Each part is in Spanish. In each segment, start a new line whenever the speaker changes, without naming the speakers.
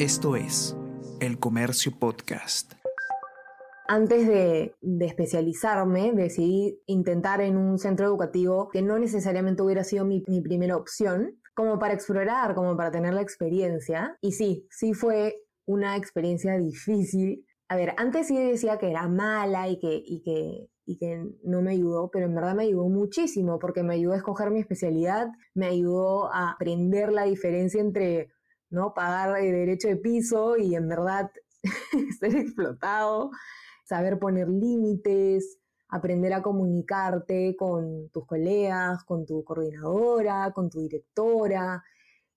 Esto es El Comercio Podcast.
Antes de, especializarme, decidí intentar en un centro educativo que no necesariamente hubiera sido mi, mi primera opción, como para explorar, como para tener la experiencia. Y sí, sí fue una experiencia difícil. A ver, antes sí decía que era mala y que, y que, y que no me ayudó, pero en verdad me ayudó muchísimo porque me ayudó a escoger mi especialidad, me ayudó a aprender la diferencia entre ¿no? pagar derecho de piso y en verdad ser explotado, saber poner límites, aprender a comunicarte con tus colegas, con tu coordinadora, con tu directora,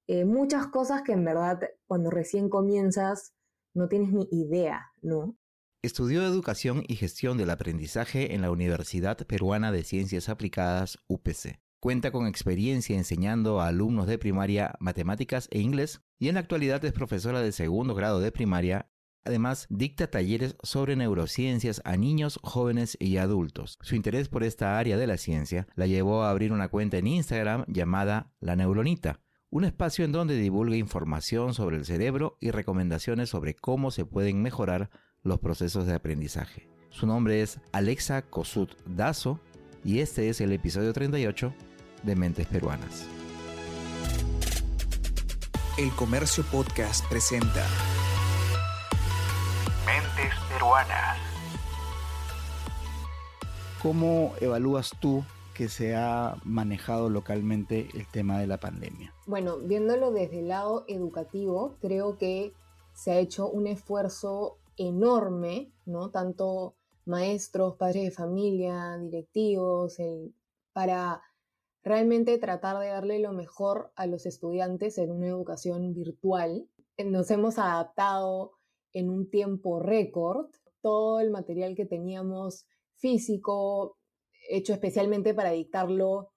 eh, muchas cosas que en verdad cuando recién comienzas no tienes ni idea, ¿no?
Estudió Educación y Gestión del Aprendizaje en la Universidad Peruana de Ciencias Aplicadas, UPC. Cuenta con experiencia enseñando a alumnos de primaria matemáticas e inglés y en la actualidad es profesora de segundo grado de primaria Además, dicta talleres sobre neurociencias a niños, jóvenes y adultos. Su interés por esta área de la ciencia la llevó a abrir una cuenta en Instagram llamada La Neuronita, un espacio en donde divulga información sobre el cerebro y recomendaciones sobre cómo se pueden mejorar los procesos de aprendizaje. Su nombre es Alexa Kosut Dazo y este es el episodio 38 de Mentes Peruanas.
El Comercio Podcast presenta
Mentes Peruanas. ¿Cómo evalúas tú que se ha manejado localmente el tema de la pandemia?
Bueno, viéndolo desde el lado educativo, creo que se ha hecho un esfuerzo enorme, ¿no? Tanto maestros, padres de familia, directivos, para realmente tratar de darle lo mejor a los estudiantes en una educación virtual. Nos hemos adaptado en un tiempo récord todo el material que teníamos físico, hecho especialmente para dictarlo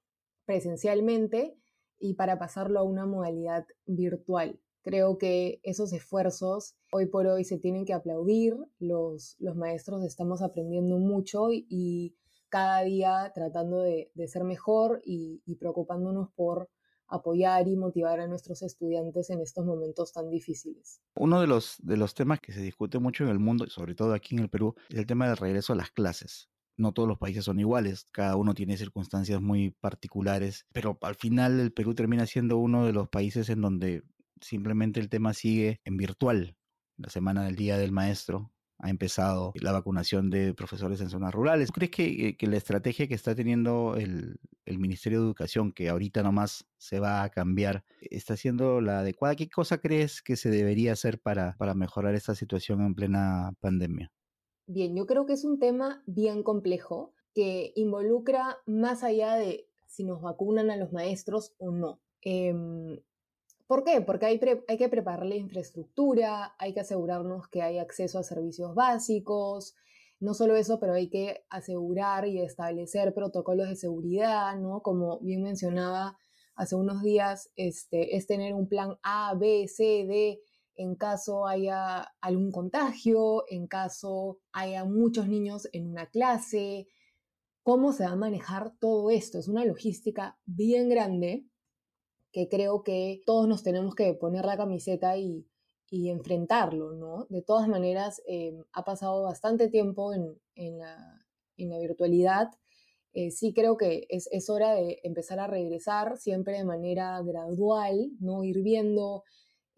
presencialmente y para pasarlo a una modalidad virtual. Creo que esos esfuerzos hoy por hoy se tienen que aplaudir, los, los maestros estamos aprendiendo mucho y, cada día tratando de, ser mejor y, y preocupándonos por apoyar y motivar a nuestros estudiantes en estos momentos tan difíciles.
Uno de los, de los temas que se discute mucho en el mundo, sobre todo aquí en el Perú, es el tema del regreso a las clases. No todos los países son iguales, cada uno tiene circunstancias muy particulares, pero al final el Perú termina siendo uno de los países en donde simplemente el tema sigue en virtual. La semana del Día del Maestro, ha empezado la vacunación de profesores en zonas rurales. ¿Crees que, la estrategia que está teniendo el, Ministerio de Educación, que ahorita nomás se va a cambiar, está siendo la adecuada? ¿Qué cosa crees que se debería hacer para, mejorar esta situación en plena pandemia?
Bien, yo creo que es un tema bien complejo que involucra más allá de si nos vacunan a los maestros o no. Eh, ¿Por qué? Porque hay, que preparar la infraestructura, hay que asegurarnos que hay acceso a servicios básicos, no solo eso, pero hay que asegurar y establecer protocolos de seguridad, ¿no? Como bien mencionaba hace unos días, este, es tener un plan A, B, C, D en caso haya algún contagio, en caso haya muchos niños en una clase, cómo se va a manejar todo esto. Es una logística bien grande que creo que todos nos tenemos que poner la camiseta y, enfrentarlo, ¿no? De todas maneras, eh, ha pasado bastante tiempo en, la, virtualidad. Eh, sí creo que es, hora de empezar a regresar siempre de manera gradual, ¿no? Ir viendo,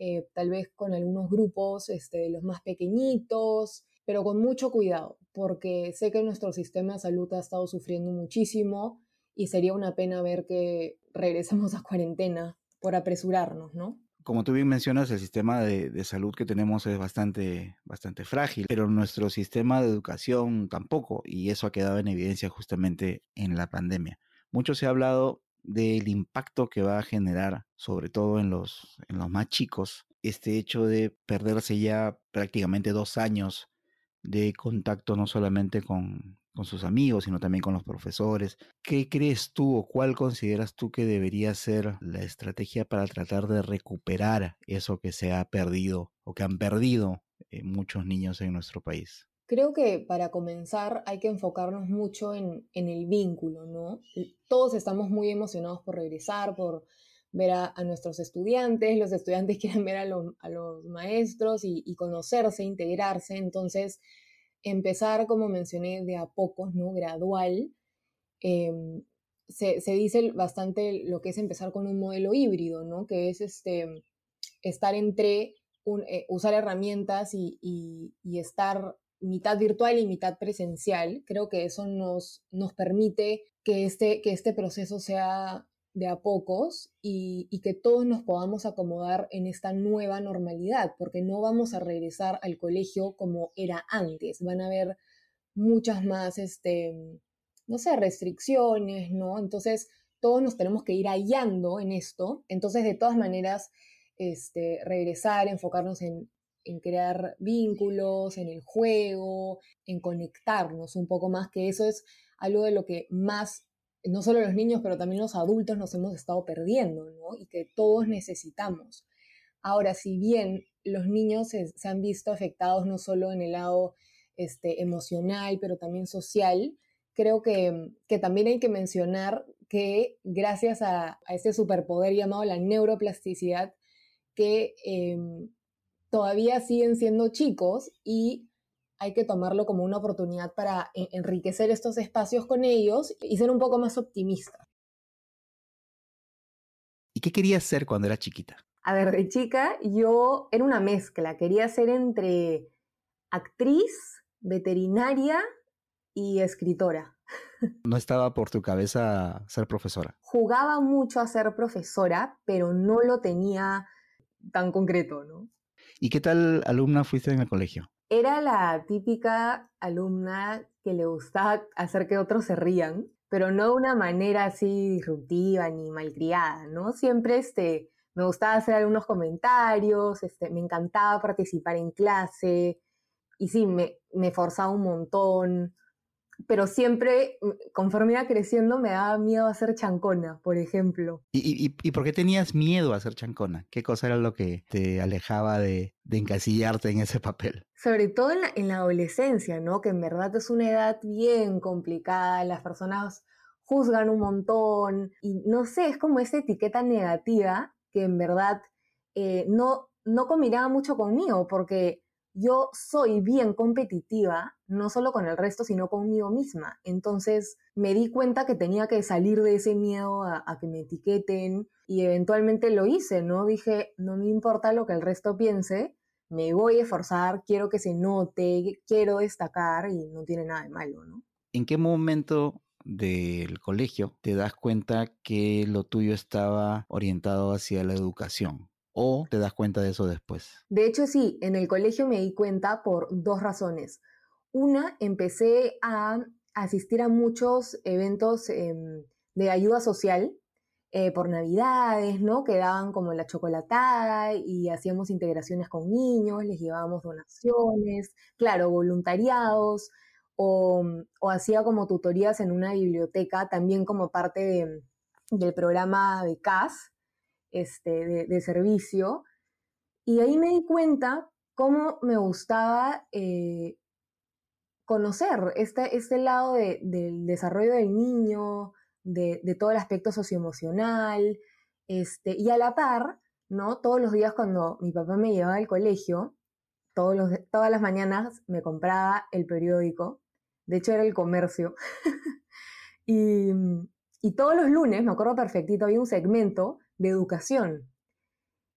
eh, tal vez con algunos grupos este, los más pequeñitos, pero con mucho cuidado, porque sé que nuestro sistema de salud ha estado sufriendo muchísimo y sería una pena ver que regresemos a cuarentena por apresurarnos, ¿no?
Como tú bien mencionas, el sistema de, salud que tenemos es bastante, bastante frágil, pero nuestro sistema de educación tampoco, y eso ha quedado en evidencia justamente en la pandemia. Mucho se ha hablado del impacto que va a generar, sobre todo en los, en los más chicos, este hecho de perderse ya prácticamente dos años de contacto no solamente con, con sus amigos, sino también con los profesores. ¿Qué crees tú o cuál consideras tú que debería ser la estrategia para tratar de recuperar eso que se ha perdido o que han perdido eh, muchos niños en nuestro país?
Creo que para comenzar hay que enfocarnos mucho en, en el vínculo, ¿no? Todos estamos muy emocionados por regresar, por, ver a, nuestros estudiantes, los estudiantes quieren ver a, los maestros y, conocerse, integrarse. Entonces, empezar, como mencioné, de a pocos, ¿no? Gradual. Em, se, dice bastante lo que es empezar con un modelo híbrido, ¿no? Que es este, estar entre eh, usar herramientas y, y, estar mitad virtual y mitad presencial. Creo que eso nos, nos permite que este, que este proceso sea de a pocos y, que todos nos podamos acomodar en esta nueva normalidad, porque no vamos a regresar al colegio como era antes. Van a haber muchas más, este, no sé, restricciones, ¿no? Entonces, todos nos tenemos que ir hallando en esto. Entonces, de todas maneras, este, regresar, enfocarnos en, en crear vínculos, en el juego, en conectarnos un poco más, que eso es algo de lo que más, no solo los niños, pero también los adultos nos hemos estado perdiendo, ¿no? Y que todos necesitamos. Ahora, si bien los niños se, han visto afectados no solo en el lado este, emocional, pero también social, creo que, que también hay que mencionar que gracias a, a este superpoder llamado la neuroplasticidad, que em, todavía siguen siendo chicos y hay que tomarlo como una oportunidad para enriquecer estos espacios con ellos y ser un poco más optimista.
¿Y qué querías ser cuando era chiquita?
A ver, de chica yo era una mezcla, quería ser entre actriz, veterinaria y escritora.
¿No estaba por tu cabeza ser profesora?
Jugaba mucho a ser profesora, pero no lo tenía tan concreto, ¿no?
¿Y qué tal alumna fuiste en el colegio?
Era la típica alumna que le gustaba hacer que otros se rían, pero no de una manera así disruptiva ni malcriada, ¿no? Siempre este, me gustaba hacer algunos comentarios, este, me encantaba participar en clase y sí, me, me forzaba un montón, pero siempre, mm, conforme iba creciendo, me daba miedo a ser chancona, por ejemplo.
¿Y, y, por qué tenías miedo a ser chancona? ¿Qué cosa era lo que te alejaba de, de encasillarte en ese papel?
Sobre todo en la, en la adolescencia, ¿no? Que en verdad es una edad bien complicada, las personas juzgan un montón y no sé, es como esa etiqueta negativa que en verdad eh, no, no combinaba mucho conmigo porque yo soy bien competitiva, no solo con el resto, sino conmigo misma. Entonces me di cuenta que tenía que salir de ese miedo a, que me etiqueten y eventualmente lo hice, ¿no? Dije, no me importa lo que el resto piense, me voy a esforzar, quiero que se note, quiero destacar y no tiene nada de malo, ¿no?
¿En qué momento del colegio te das cuenta que lo tuyo estaba orientado hacia la educación? o te das cuenta de eso después?
De hecho, sí, en el colegio me di cuenta por dos razones. Una, empecé a asistir a muchos eventos em, de ayuda social eh, por navidades, ¿no? Que daban como la chocolatada y hacíamos integraciones con niños, les llevábamos donaciones, claro, voluntariados, o, o hacía como tutorías en una biblioteca, también como parte del programa de CAS, este, de, servicio. Y ahí me di cuenta cómo me gustaba eh, conocer este, este lado del desarrollo del niño, de, todo el aspecto socioemocional, este, y a la par, ¿no? Todos los días cuando mi papá me llevaba al colegio, todos todas las mañanas me compraba el periódico, de hecho era el comercio, y, y todos los lunes, me acuerdo perfectito, había un segmento de educación.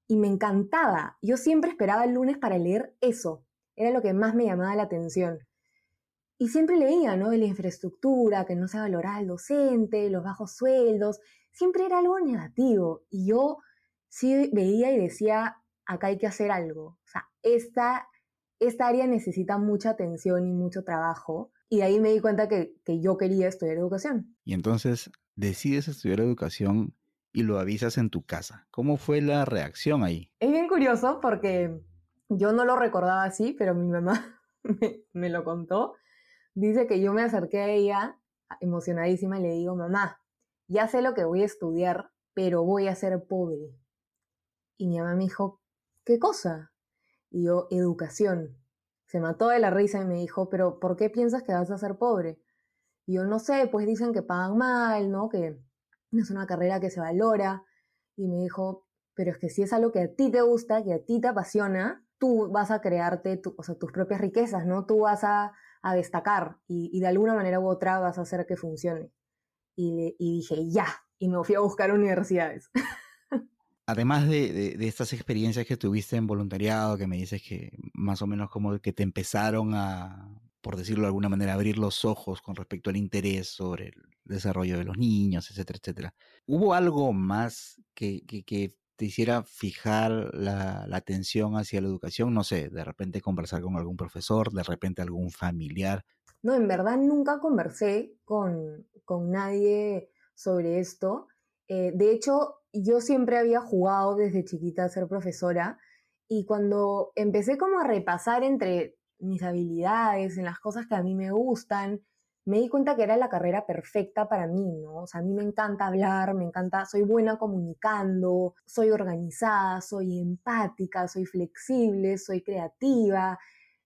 Y me encantaba. Yo siempre esperaba el lunes para leer eso. Era lo que más me llamaba la atención. Y siempre leía, ¿no? De la infraestructura, que no se valoraba el docente, los bajos sueldos. Siempre era algo negativo. Y yo sí veía y decía, acá hay que hacer algo. O sea, esta, esta área necesita mucha atención y mucho trabajo. Y ahí me di cuenta que, que yo quería estudiar educación.
Y entonces decides estudiar educación y lo avisas en tu casa. ¿Cómo fue la reacción ahí?
Es bien curioso porque yo no lo recordaba así, pero mi mamá me, lo contó. Dice que yo me acerqué a ella emocionadísima y le digo, mamá, ya sé lo que voy a estudiar, pero voy a ser pobre. Y mi mamá me dijo, ¿qué cosa? Y yo, educación. Se mató de la risa y me dijo, pero ¿por qué piensas que vas a ser pobre? Y yo no sé, pues dicen que pagan mal, ¿no? Que no es una carrera que se valora. y me dijo, pero es que si es algo que a ti te gusta, que a ti te apasiona, tú vas a crearte o sea, tus propias riquezas, ¿no? Tú vas a, destacar y, de alguna manera u otra vas a hacer que funcione. Y, y dije, ya, y me fui a buscar universidades.
Además de, de, estas experiencias que tuviste en voluntariado, que me dices que más o menos como que te empezaron a, por decirlo de alguna manera, abrir los ojos con respecto al interés sobre el desarrollo de los niños, etcétera, etcétera. ¿Hubo algo más que, que, que te hiciera fijar la, atención hacia la educación? No sé, de repente conversar con algún profesor, de repente algún familiar.
No, en verdad nunca conversé con, con nadie sobre esto. Eh, de hecho, yo siempre había jugado desde chiquita a ser profesora y cuando empecé como a repasar entre mis habilidades, en las cosas que a mí me gustan, me di cuenta que era la carrera perfecta para mí, ¿no? O sea, a mí me encanta hablar, me encanta, soy buena comunicando, soy organizada, soy empática, soy flexible, soy creativa.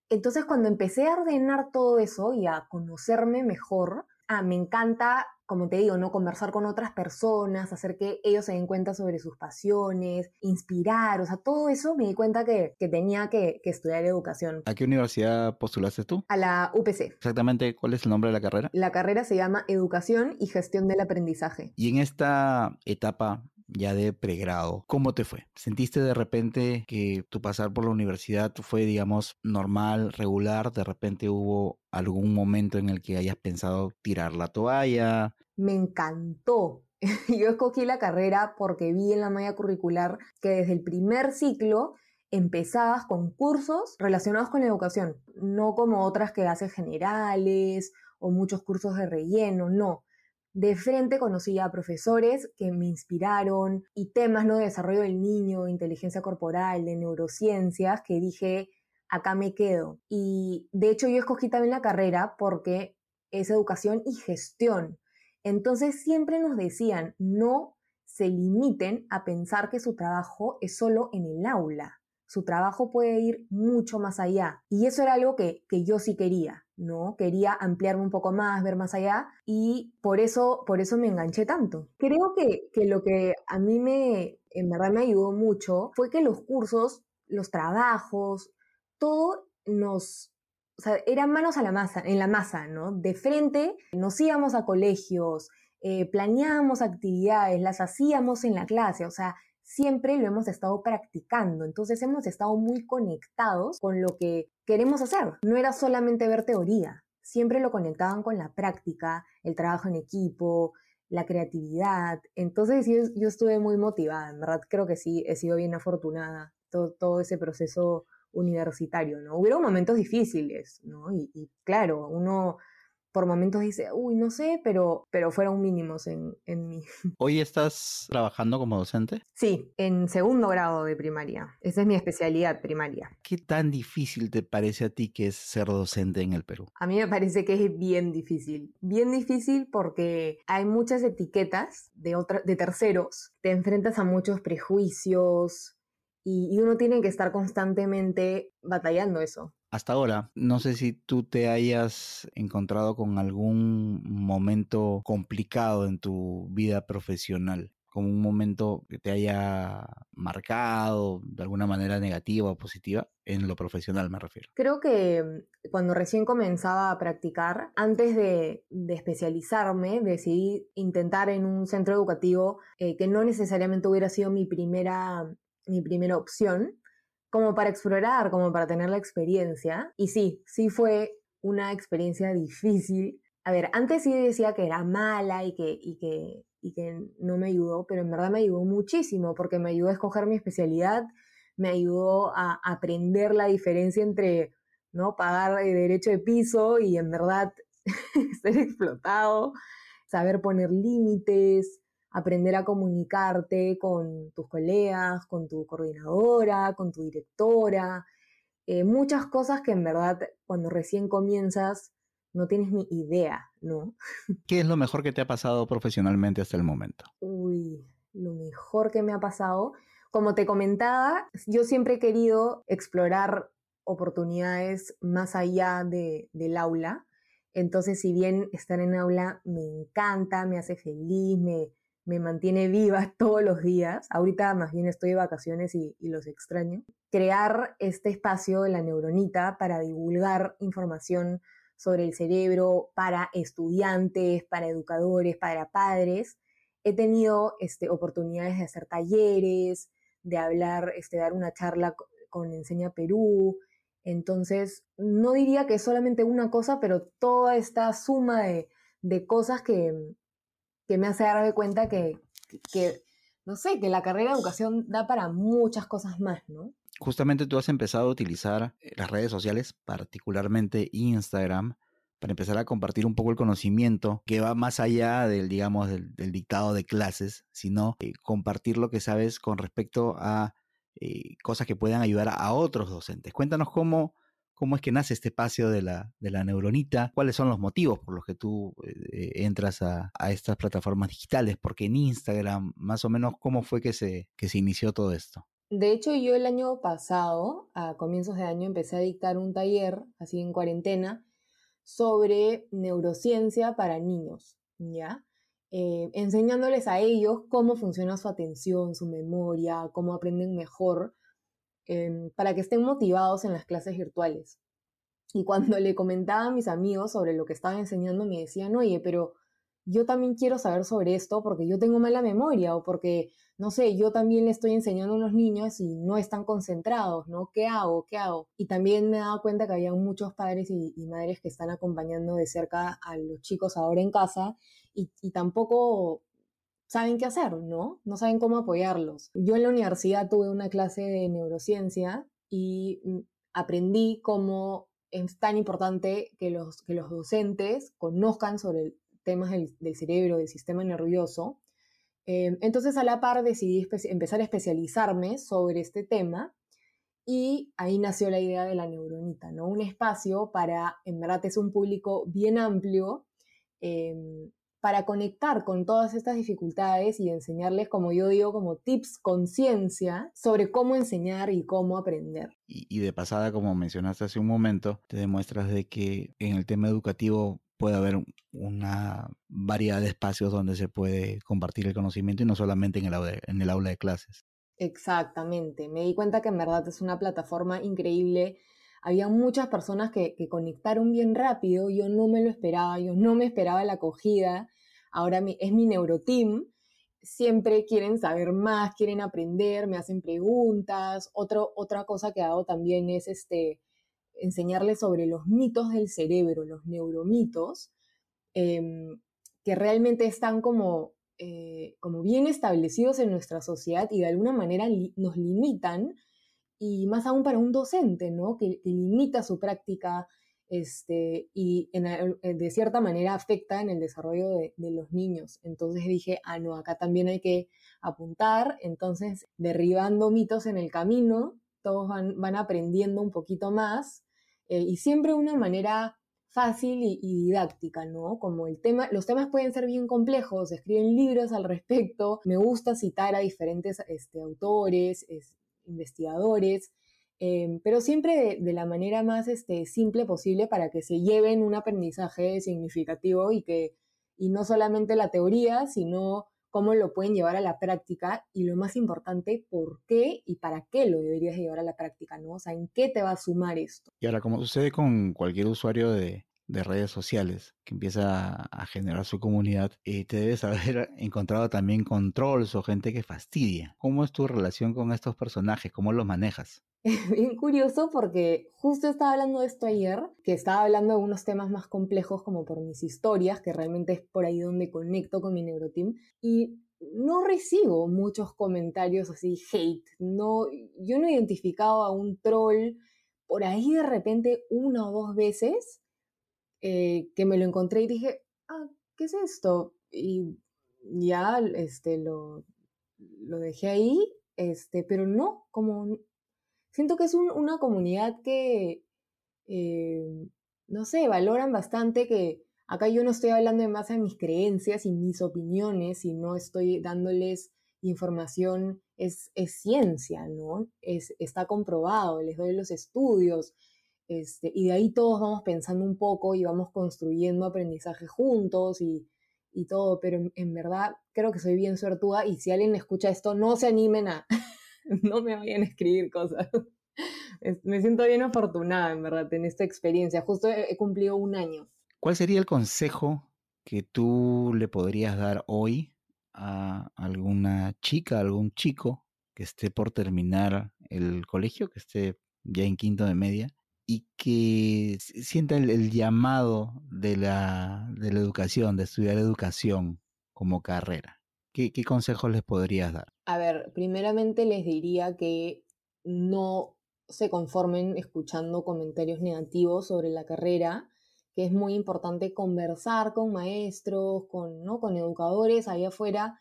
Entonces, cuando empecé a ordenar todo eso y a conocerme mejor, ah, me encanta como te digo, ¿no? Conversar con otras personas, hacer que ellos se den cuenta sobre sus pasiones, inspirar, o sea, todo eso me di cuenta que, tenía que, que, estudiar educación.
¿A qué universidad postulaste tú?
A la UPC.
Exactamente, ¿cuál es el nombre de la carrera?
La carrera se llama Educación y Gestión del Aprendizaje.
Y en esta etapa ya de pregrado. ¿Cómo te fue? ¿Sentiste de repente que tu pasar por la universidad fue, digamos, normal, regular? ¿De repente hubo algún momento en el que hayas pensado tirar la toalla?
Me encantó. Yo escogí la carrera porque vi en la malla curricular que desde el primer ciclo empezabas con cursos relacionados con la educación, no como otras que haces generales o muchos cursos de relleno, no de frente conocí a profesores que me inspiraron y temas ¿no? de desarrollo del niño, inteligencia corporal, de neurociencias, que dije, acá me quedo. Y de hecho yo escogí también la carrera porque es educación y gestión. Entonces siempre nos decían, no se limiten a pensar que su trabajo es solo en el aula. Su trabajo puede ir mucho más allá. Y eso era algo que, yo sí quería, ¿no? Quería ampliarme un poco más, ver más allá y por eso, por eso me enganché tanto. Creo que, que lo que a mí me, en verdad me ayudó mucho fue que los cursos, los trabajos, todo nos o sea, eran manos a la masa, en la masa, ¿no? De frente nos íbamos a colegios, eh, planeábamos actividades, las hacíamos en la clase, o sea, siempre lo hemos estado practicando, entonces hemos estado muy conectados con lo que queremos hacer. No era solamente ver teoría, siempre lo conectaban con la práctica, el trabajo en equipo, la creatividad. Entonces yo, yo estuve muy motivada, en verdad creo que sí, he sido bien afortunada todo, todo ese proceso universitario, ¿no? Hubieron momentos difíciles, ¿no? Y, y claro, uno por momentos dice, uy, no sé, pero, pero fueron mínimos en, en mí.
¿Hoy estás trabajando como docente?
Sí, en segundo grado de primaria. Esa es mi especialidad primaria.
¿Qué tan difícil te parece a ti que es ser docente en el Perú?
A mí me parece que es bien difícil. Bien difícil porque hay muchas etiquetas de, de terceros. Te enfrentas a muchos prejuicios, y, uno tiene que estar constantemente batallando eso
hasta ahora. No sé si tú te hayas encontrado con algún momento complicado en tu vida profesional, como un momento que te haya marcado de alguna manera negativa o positiva, en lo profesional me refiero.
Creo que mm, cuando recién comenzaba a practicar, antes de, especializarme, decidí intentar en un centro educativo eh, que no necesariamente hubiera sido mi primera, mi primera opción, como para explorar, como para tener la experiencia. Y sí, sí fue una experiencia difícil. A ver, antes sí decía que era mala y que, y que, y que no me ayudó, pero en verdad me ayudó muchísimo porque me ayudó a escoger mi especialidad, me ayudó a aprender la diferencia entre ¿no? pagar derecho de piso y en verdad ser explotado, saber poner límites, aprender a comunicarte con tus colegas, con tu coordinadora, con tu directora, eh, muchas cosas que en verdad cuando recién comienzas no tienes ni idea, ¿no?
¿Qué es lo mejor que te ha pasado profesionalmente hasta el momento?
Uy, lo mejor que me ha pasado, como te comentaba, yo siempre he querido explorar oportunidades más allá de, del aula. Entonces, si bien estar en aula me encanta, me hace feliz, me, me mantiene viva todos los días. Ahorita más bien estoy de vacaciones y, los extraño. Crear este espacio de la neuronita para divulgar información sobre el cerebro para estudiantes, para educadores, para padres. He tenido este, oportunidades de hacer talleres, de hablar, este, dar una charla con Enseña Perú. Entonces, no diría que es solamente una cosa, pero toda esta suma de, de cosas que, que me hace darme cuenta que, que, no sé, que la carrera de educación da para muchas cosas más, ¿no?
Justamente tú has empezado a utilizar eh, las redes sociales, particularmente Instagram, para empezar a compartir un poco el conocimiento que va más allá del, digamos, del, dictado de clases, sino eh, compartir lo que sabes con respecto a eh, cosas que puedan ayudar a otros docentes. Cuéntanos cómo cómo es que nace este espacio de la, de la neuronita, cuáles son los motivos por los que tú eh, entras a, estas plataformas digitales, porque en Instagram, más o menos, ¿cómo fue que se, que se inició todo esto?
De hecho, yo el año pasado, a comienzos de año, empecé a dictar un taller, así en cuarentena, sobre neurociencia para niños, ¿ya? Eh, enseñándoles a ellos cómo funciona su atención, su memoria, cómo aprenden mejor Em, para que estén motivados en las clases virtuales. Y cuando le comentaba a mis amigos sobre lo que estaba enseñando, me decían, oye, pero yo también quiero saber sobre esto porque yo tengo mala memoria o porque, no sé, yo también le estoy enseñando a unos niños y no están concentrados, ¿no? ¿Qué hago? ¿Qué hago? Y también me he dado cuenta que había muchos padres y, madres que están acompañando de cerca a los chicos ahora en casa y, y tampoco saben qué hacer, ¿no? No saben cómo apoyarlos. Yo en la universidad tuve una clase de neurociencia y mm, aprendí cómo es tan importante que los, que los docentes conozcan sobre temas del, cerebro, del sistema nervioso. Em, entonces, a la par, decidí empezar a especializarme sobre este tema y ahí nació la idea de la neuronita, ¿no? Un espacio para, en verdad, es un público bien amplio, em, para conectar con todas estas dificultades y enseñarles, como yo digo, como tips conciencia sobre cómo enseñar y cómo aprender.
Y, de pasada, como mencionaste hace un momento, te demuestras de que en el tema educativo puede haber una variedad de espacios donde se puede compartir el conocimiento y no solamente en el aula en el aula de clases.
Exactamente, me di cuenta que en verdad es una plataforma increíble. Había muchas personas que, conectaron bien rápido, yo no me lo esperaba, yo no me esperaba la acogida, ahora es mi neuroteam, siempre quieren saber más, quieren aprender, me hacen preguntas. otra cosa que hago también es este, enseñarles sobre los mitos del cerebro, los neuromitos, em, que realmente están como, eh, como bien establecidos en nuestra sociedad y de alguna manera nos limitan y más aún para un docente, ¿no? Que, limita su práctica este, y eh, de cierta manera afecta en el desarrollo de, los niños. Entonces dije, ah, no, acá también hay que apuntar, entonces derribando mitos en el camino, todos van, aprendiendo un poquito más eh, y siempre de una manera fácil y, didáctica, ¿no? Como el tema, los temas pueden ser bien complejos, escriben libros al respecto, me gusta citar a diferentes este, autores, investigadores, em, pero siempre de, la manera más este, simple posible para que se lleven un aprendizaje significativo y que y no solamente la teoría, sino cómo lo pueden llevar a la práctica y lo más importante, por qué y para qué lo deberías llevar a la práctica, ¿no? O sea, ¿en qué te va a sumar esto?
Y ahora, como sucede con cualquier usuario de, de redes sociales que empieza a generar su comunidad, eh, te debes haber encontrado también con trolls o gente que fastidia. ¿Cómo es tu relación con estos personajes? ¿Cómo los manejas?
Bien curioso porque justo estaba hablando de esto ayer, que estaba hablando de unos temas más complejos como por mis historias, que realmente es por ahí donde conecto con mi neuroteam, y no recibo muchos comentarios así hate, no, yo no he identificado a un troll por ahí de repente una o dos veces, eh, que me lo encontré y dije, ah, ¿qué es esto? Y ya este, lo, lo dejé ahí, este, pero no, como siento que es una comunidad que, eh, no sé, valoran bastante que acá yo no estoy hablando en base a mis creencias y mis opiniones, y no estoy dándoles información, es, es ciencia, ¿no? Es, está comprobado, les doy los estudios, este, y de ahí todos vamos pensando un poco y vamos construyendo aprendizaje juntos y, y todo, pero en, verdad creo que soy bien suertuda y si alguien escucha esto, no se animen a, no me vayan a escribir cosas. me siento bien afortunada, en verdad, en esta experiencia. Justo he, cumplido un año.
¿Cuál sería el consejo que tú le podrías dar hoy a alguna chica, algún chico que esté por terminar el colegio, que esté ya en quinto de media y que sienta el, llamado de la, de la, educación, de estudiar educación como carrera? ¿Qué, ¿Qué consejos les podrías dar?
A ver, primeramente les diría que no se conformen escuchando comentarios negativos sobre la carrera, que es muy importante conversar con maestros, con, ¿no? con educadores allá afuera,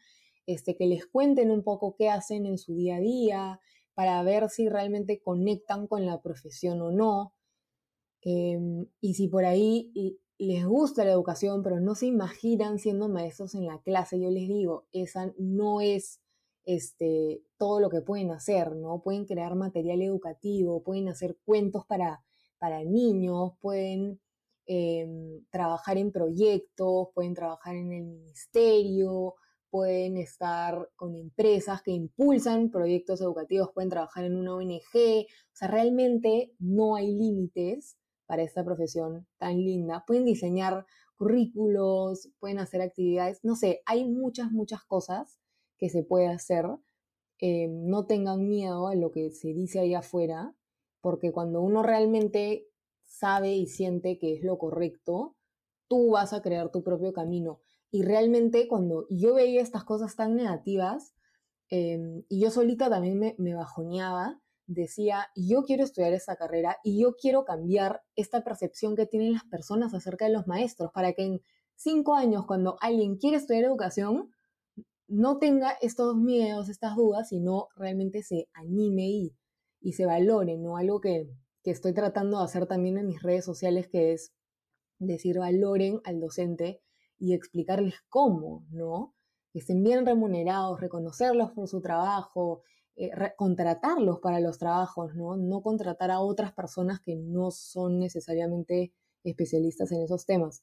este, que les cuenten un poco qué hacen en su día a día, para ver si realmente conectan con la profesión o no. Em, y si por ahí les gusta la educación, pero no se imaginan siendo maestros en la clase, yo les digo, esa no es este, todo lo que pueden hacer, ¿no? Pueden crear material educativo, pueden hacer cuentos para, para niños, pueden em, trabajar en proyectos, pueden trabajar en el ministerio, pueden estar con empresas que impulsan proyectos educativos, pueden trabajar en una ONG, o sea, realmente no hay límites para esta profesión tan linda. Pueden diseñar currículos, pueden hacer actividades, no sé, hay muchas, muchas cosas que se puede hacer. Eh, no tengan miedo a lo que se dice ahí afuera, porque cuando uno realmente sabe y siente que es lo correcto, tú vas a crear tu propio camino. Y realmente cuando yo veía estas cosas tan negativas, em, y yo solita también me, me bajoneaba, decía, yo quiero estudiar esta carrera y yo quiero cambiar esta percepción que tienen las personas acerca de los maestros, para que en cinco años, cuando alguien quiere estudiar educación, no tenga estos miedos, estas dudas, sino realmente se anime y, y se valore, ¿no? Algo que, que estoy tratando de hacer también en mis redes sociales, que es decir, valoren al docente y explicarles cómo, ¿no? Que estén bien remunerados, reconocerlos por su trabajo, eh, contratarlos para los trabajos, ¿no? No contratar a otras personas que no son necesariamente especialistas en esos temas.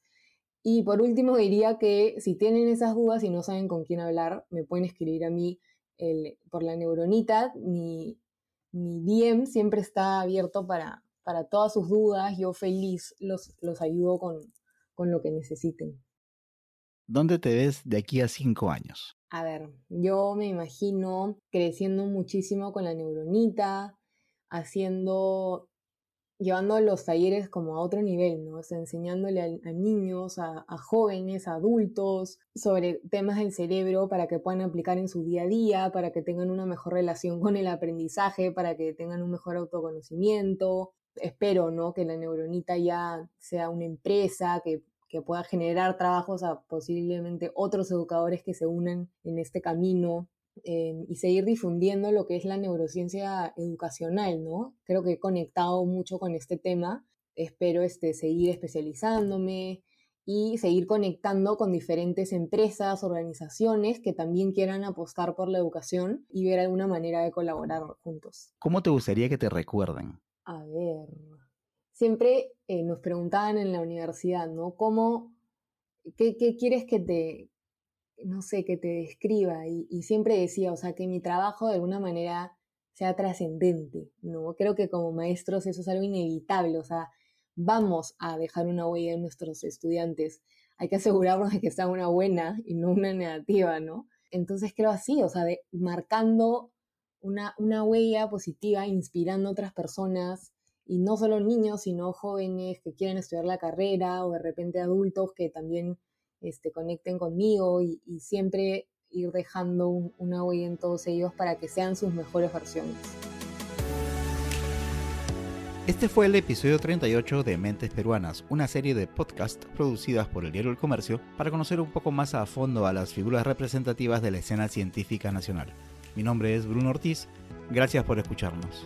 Y por último diría que si tienen esas dudas y no saben con quién hablar, me pueden escribir a mí por la neuronita. Mi, mi DM siempre está abierto para, para todas sus dudas. Yo feliz los, los ayudo con, con lo que necesiten.
¿Dónde te ves de aquí a cinco años?
A ver, yo me imagino creciendo muchísimo con la neuronita, haciendo, llevando los talleres como a otro nivel, ¿no? O sea, enseñándole a, niños, a, jóvenes, a adultos sobre temas del cerebro para que puedan aplicar en su día a día, para que tengan una mejor relación con el aprendizaje, para que tengan un mejor autoconocimiento. Espero, ¿no? Que la neuronita ya sea una empresa, que que pueda generar trabajos a posiblemente otros educadores que se unan en este camino eh, y seguir difundiendo lo que es la neurociencia educacional, ¿no? Creo que he conectado mucho con este tema, espero este, seguir especializándome y seguir conectando con diferentes empresas, organizaciones que también quieran apostar por la educación y ver alguna manera de colaborar juntos.
¿Cómo te gustaría que te recuerden?
A ver, siempre eh, nos preguntaban en la universidad, ¿no? ¿Cómo, qué, quieres que te, no sé, que te describa? Y, siempre decía, o sea, que mi trabajo de alguna manera sea trascendente, ¿no? Creo que como maestros eso es algo inevitable, o sea, vamos a dejar una huella en nuestros estudiantes. Hay que asegurarnos de que sea una buena y no una negativa, ¿no? Entonces creo así, o sea, marcando una, una huella positiva, inspirando a otras personas, y no solo niños, sino jóvenes que quieren estudiar la carrera o de repente adultos que también este, conecten conmigo y, siempre ir dejando una huella en todos ellos para que sean sus mejores versiones.
Este fue el episodio 38 de Mentes Peruanas, una serie de podcasts producidas por el diario El Comercio para conocer un poco más a fondo a las figuras representativas de la escena científica nacional. Mi nombre es Bruno Ortiz, gracias por escucharnos.